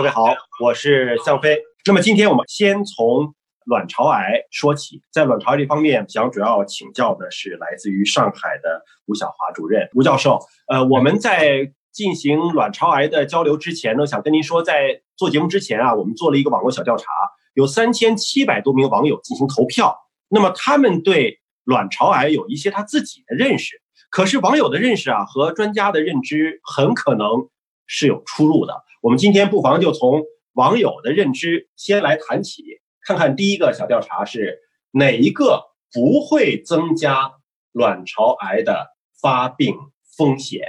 各位好，我是向飞。那么今天我们先从卵巢癌说起，在卵巢这方面，想主要请教的是来自于上海的吴晓华主任，吴教授。呃，我们在进行卵巢癌的交流之前呢，想跟您说，在做节目之前啊，我们做了一个网络小调查，有三千七百多名网友进行投票。那么他们对卵巢癌有一些他自己的认识，可是网友的认识啊和专家的认知很可能是有出入的。我们今天不妨就从网友的认知先来谈起，看看第一个小调查是哪一个不会增加卵巢癌的发病风险？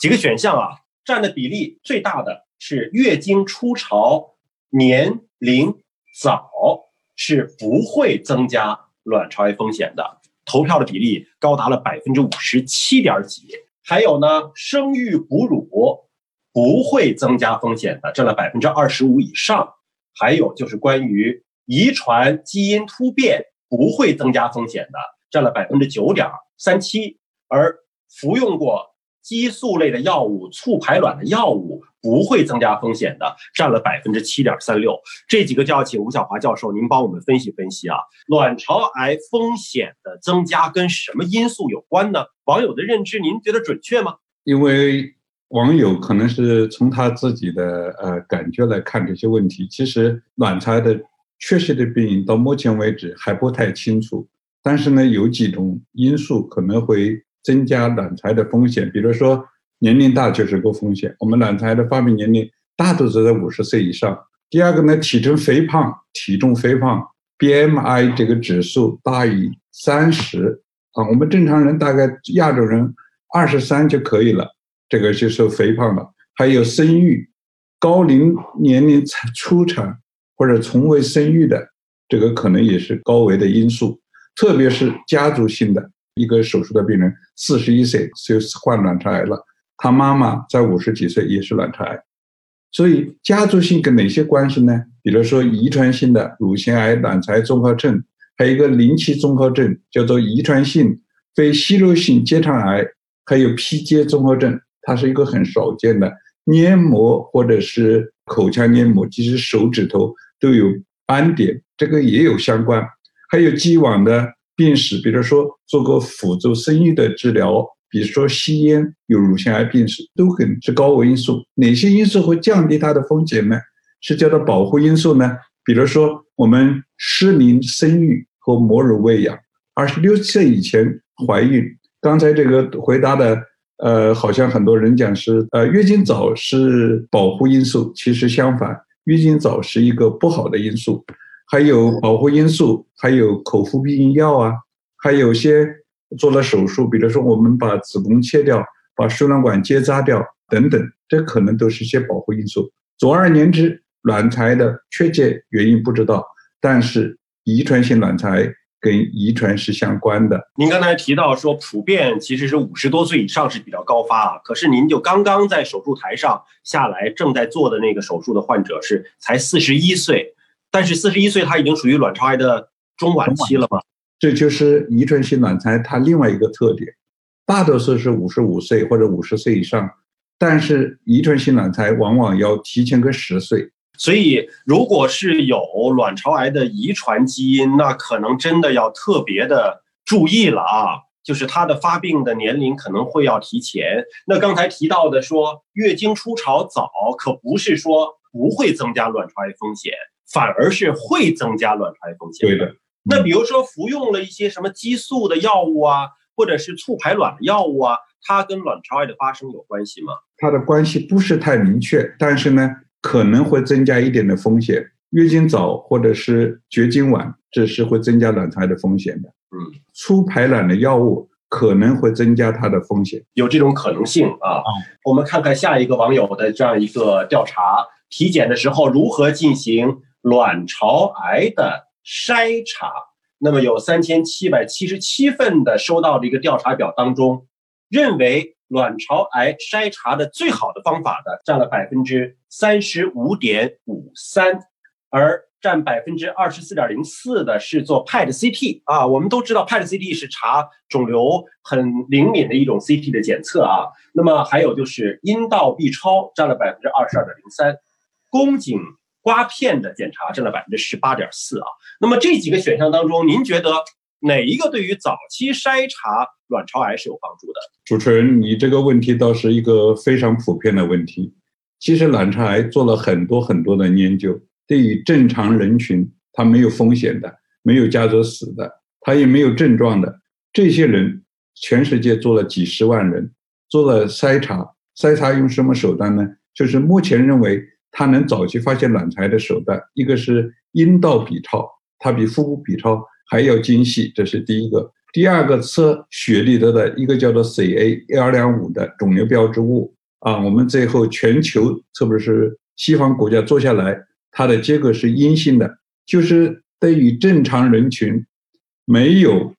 几个选项啊，占的比例最大的是月经初潮、年龄早是不会增加卵巢癌风险的，投票的比例高达了百分之五十七点几。还有呢，生育哺乳。不会增加风险的，占了百分之二十五以上。还有就是关于遗传基因突变不会增加风险的，占了百分之九点三七。而服用过激素类的药物、促排卵的药物不会增加风险的，占了百分之七点三六。这几个就要请吴晓华教授您帮我们分析分析啊，卵巢癌风险的增加跟什么因素有关呢？网友的认知您觉得准确吗？因为。网友可能是从他自己的呃感觉来看这些问题，其实卵巢的确切的病因到目前为止还不太清楚。但是呢，有几种因素可能会增加卵巢的风险，比如说年龄大就是个风险。我们卵巢的发病年龄大多是在五十岁以上。第二个呢，体重肥胖，体重肥胖，BMI 这个指数大于三十啊，我们正常人大概亚洲人二十三就可以了。这个就是肥胖了，还有生育，高龄年龄产初产或者从未生育的，这个可能也是高危的因素。特别是家族性的一个手术的病人，四十一岁就患卵巢癌了，他妈妈在五十几岁也是卵巢癌，所以家族性跟哪些关系呢？比如说遗传性的乳腺癌、卵巢综合症，还有一个临期综合症叫做遗传性非息肉性结肠癌，还有 PJ 综合症。它是一个很少见的黏膜或者是口腔黏膜，其实手指头都有斑点，这个也有相关。还有既往的病史，比如说做过辅助生育的治疗，比如说吸烟、有乳腺癌病史，都很是高危因素。哪些因素会降低它的风险呢？是叫做保护因素呢？比如说我们适龄生育和母乳喂养，二十六岁以前怀孕。刚才这个回答的。呃，好像很多人讲是，呃，月经早是保护因素，其实相反，月经早是一个不好的因素。还有保护因素，还有口服避孕药啊，还有些做了手术，比如说我们把子宫切掉，把输卵管结扎掉等等，这可能都是一些保护因素。总而言之，卵巢的确切原因不知道，但是遗传性卵巢。跟遗传是相关的。您刚才提到说，普遍其实是五十多岁以上是比较高发啊。可是您就刚刚在手术台上下来，正在做的那个手术的患者是才四十一岁，但是四十一岁他已经属于卵巢癌的中晚期了吗？这就是遗传性卵巢癌它另外一个特点，大多数是五十五岁或者五十岁以上，但是遗传性卵巢癌往往要提前个十岁。所以，如果是有卵巢癌的遗传基因，那可能真的要特别的注意了啊！就是它的发病的年龄可能会要提前。那刚才提到的说月经初潮早，可不是说不会增加卵巢癌风险，反而是会增加卵巢癌风险。对的。那比如说服用了一些什么激素的药物啊，或者是促排卵的药物啊，它跟卵巢癌的发生有关系吗？它的关系不是太明确，但是呢。可能会增加一点的风险，月经早或者是绝经晚，这是会增加卵巢癌的风险的。嗯，促排卵的药物可能会增加它的风险，有这种可能性啊。我们看看下一个网友的这样一个调查：体检的时候如何进行卵巢癌的筛查？那么有三千七百七十七份的收到的一个调查表当中，认为。卵巢癌筛查的最好的方法的占了百分之三十五点五三，而占百分之二十四点零四的是做 PET CT 啊。我们都知道 PET CT 是查肿瘤很灵敏的一种 CT 的检测啊。那么还有就是阴道 B 超占了百分之二十二点零三，宫颈刮片的检查占了百分之十八点四啊。那么这几个选项当中，您觉得哪一个对于早期筛查卵巢癌是有帮助的？主持人，你这个问题倒是一个非常普遍的问题。其实卵巢癌做了很多很多的研究，对于正常人群，它没有风险的，没有家族史的，它也没有症状的这些人，全世界做了几十万人，做了筛查。筛查用什么手段呢？就是目前认为它能早期发现卵巢癌的手段，一个是阴道 B 超，它比腹部 B 超还要精细，这是第一个。第二个测血里头的一个叫做 CA 幺两五的肿瘤标志物。啊，我们最后全球，特别是西方国家做下来，它的结果是阴性的，就是对于正常人群，没有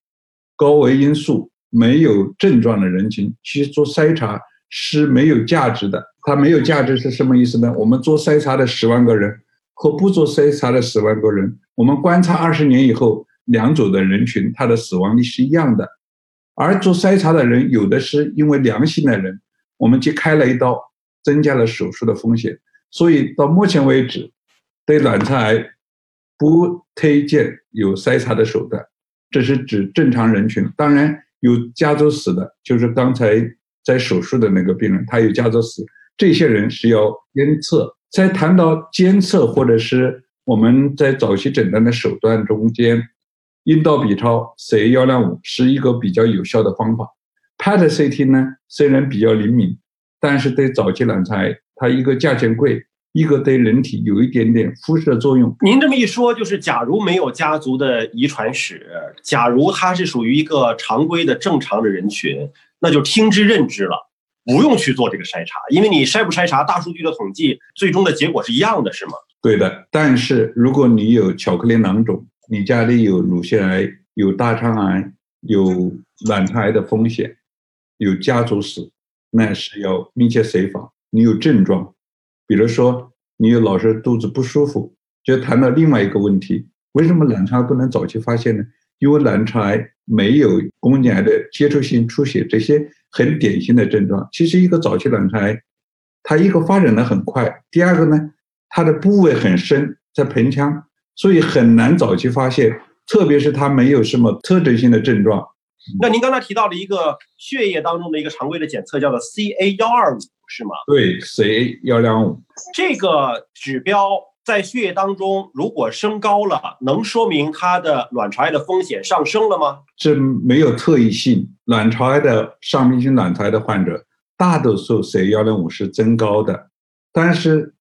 高危因素、没有症状的人群去做筛查是没有价值的。它没有价值是什么意思呢？我们做筛查的十万个人和不做筛查的十万个人，我们观察二十年以后，两组的人群它的死亡率是一样的，而做筛查的人有的是因为良性的人。我们去开了一刀，增加了手术的风险，所以到目前为止，对卵巢癌不推荐有筛查的手段。这是指正常人群，当然有家族史的，就是刚才在手术的那个病人，他有家族史，这些人是要监测。在谈到监测或者是我们在早期诊断的手段中间，阴道 B 超 CA 幺两五是一个比较有效的方法。PET CT 呢，虽然比较灵敏，但是对早期卵巢癌，它一个价钱贵，一个对人体有一点点辐射作用。您这么一说，就是假如没有家族的遗传史，假如他是属于一个常规的正常的人群，那就听之任之了，不用去做这个筛查，因为你筛不筛查，大数据的统计最终的结果是一样的，是吗？对的。但是如果你有巧克力囊肿，你家里有乳腺癌、有大肠癌、有卵巢癌的风险。有家族史，那是要密切随访。你有症状，比如说你有老是肚子不舒服，就谈到另外一个问题：为什么卵巢不能早期发现呢？因为卵巢癌没有宫颈癌的接触性出血这些很典型的症状。其实一个早期卵巢癌，它一个发展的很快，第二个呢，它的部位很深，在盆腔，所以很难早期发现。特别是它没有什么特征性的症状。那您刚才提到了一个血液当中的一个常规的检测叫做 CA 幺二五是吗？对，CA 幺两五这个指标在血液当中如果升高了，能说明它的卵巢癌的风险上升了吗？这没有特异性。卵巢癌的上皮性卵巢癌的患者，大多数 CA 幺零五是增高的，但是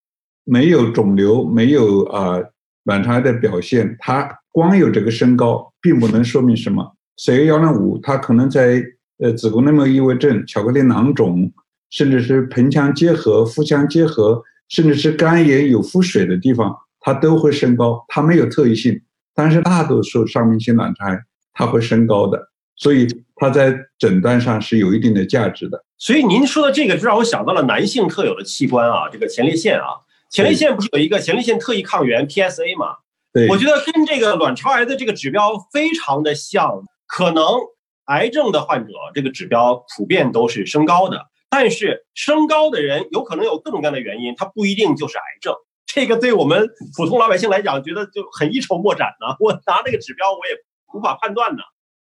没有肿瘤，没有啊卵巢癌的表现，它光有这个升高，并不能说明什么。CA 幺零五，它可能在呃子宫内膜异位症、巧克力囊肿，甚至是盆腔结核、腹腔结核，甚至是肝炎有腹水的地方，它都会升高。它没有特异性，但是大多数上皮性卵巢癌它会升高的，所以它在诊断上是有一定的价值的。所以您说的这个，就让我想到了男性特有的器官啊，这个前列腺啊，前列腺不是有一个前列腺特异抗原 PSA 吗？对，我觉得跟这个卵巢癌的这个指标非常的像。可能癌症的患者这个指标普遍都是升高的，但是升高的人有可能有各种各样的原因，它不一定就是癌症。这个对我们普通老百姓来讲，觉得就很一筹莫展呢。我拿那个指标，我也无法判断呢。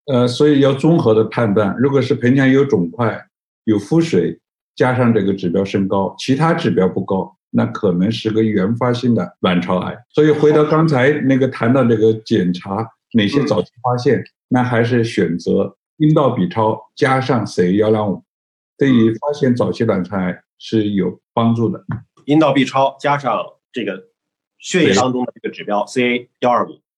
呃，所以要综合的判断。如果是盆腔有肿块、有腹水，加上这个指标升高，其他指标不高，那可能是个原发性的卵巢癌。所以回到刚才那个谈到这个检查，哪些早期发现？那还是选择阴道 B 超加上 CA 幺两五，对于发现早期卵巢癌是有帮助的。阴道 B 超加上这个血液当中的这个指标 CA 幺二五。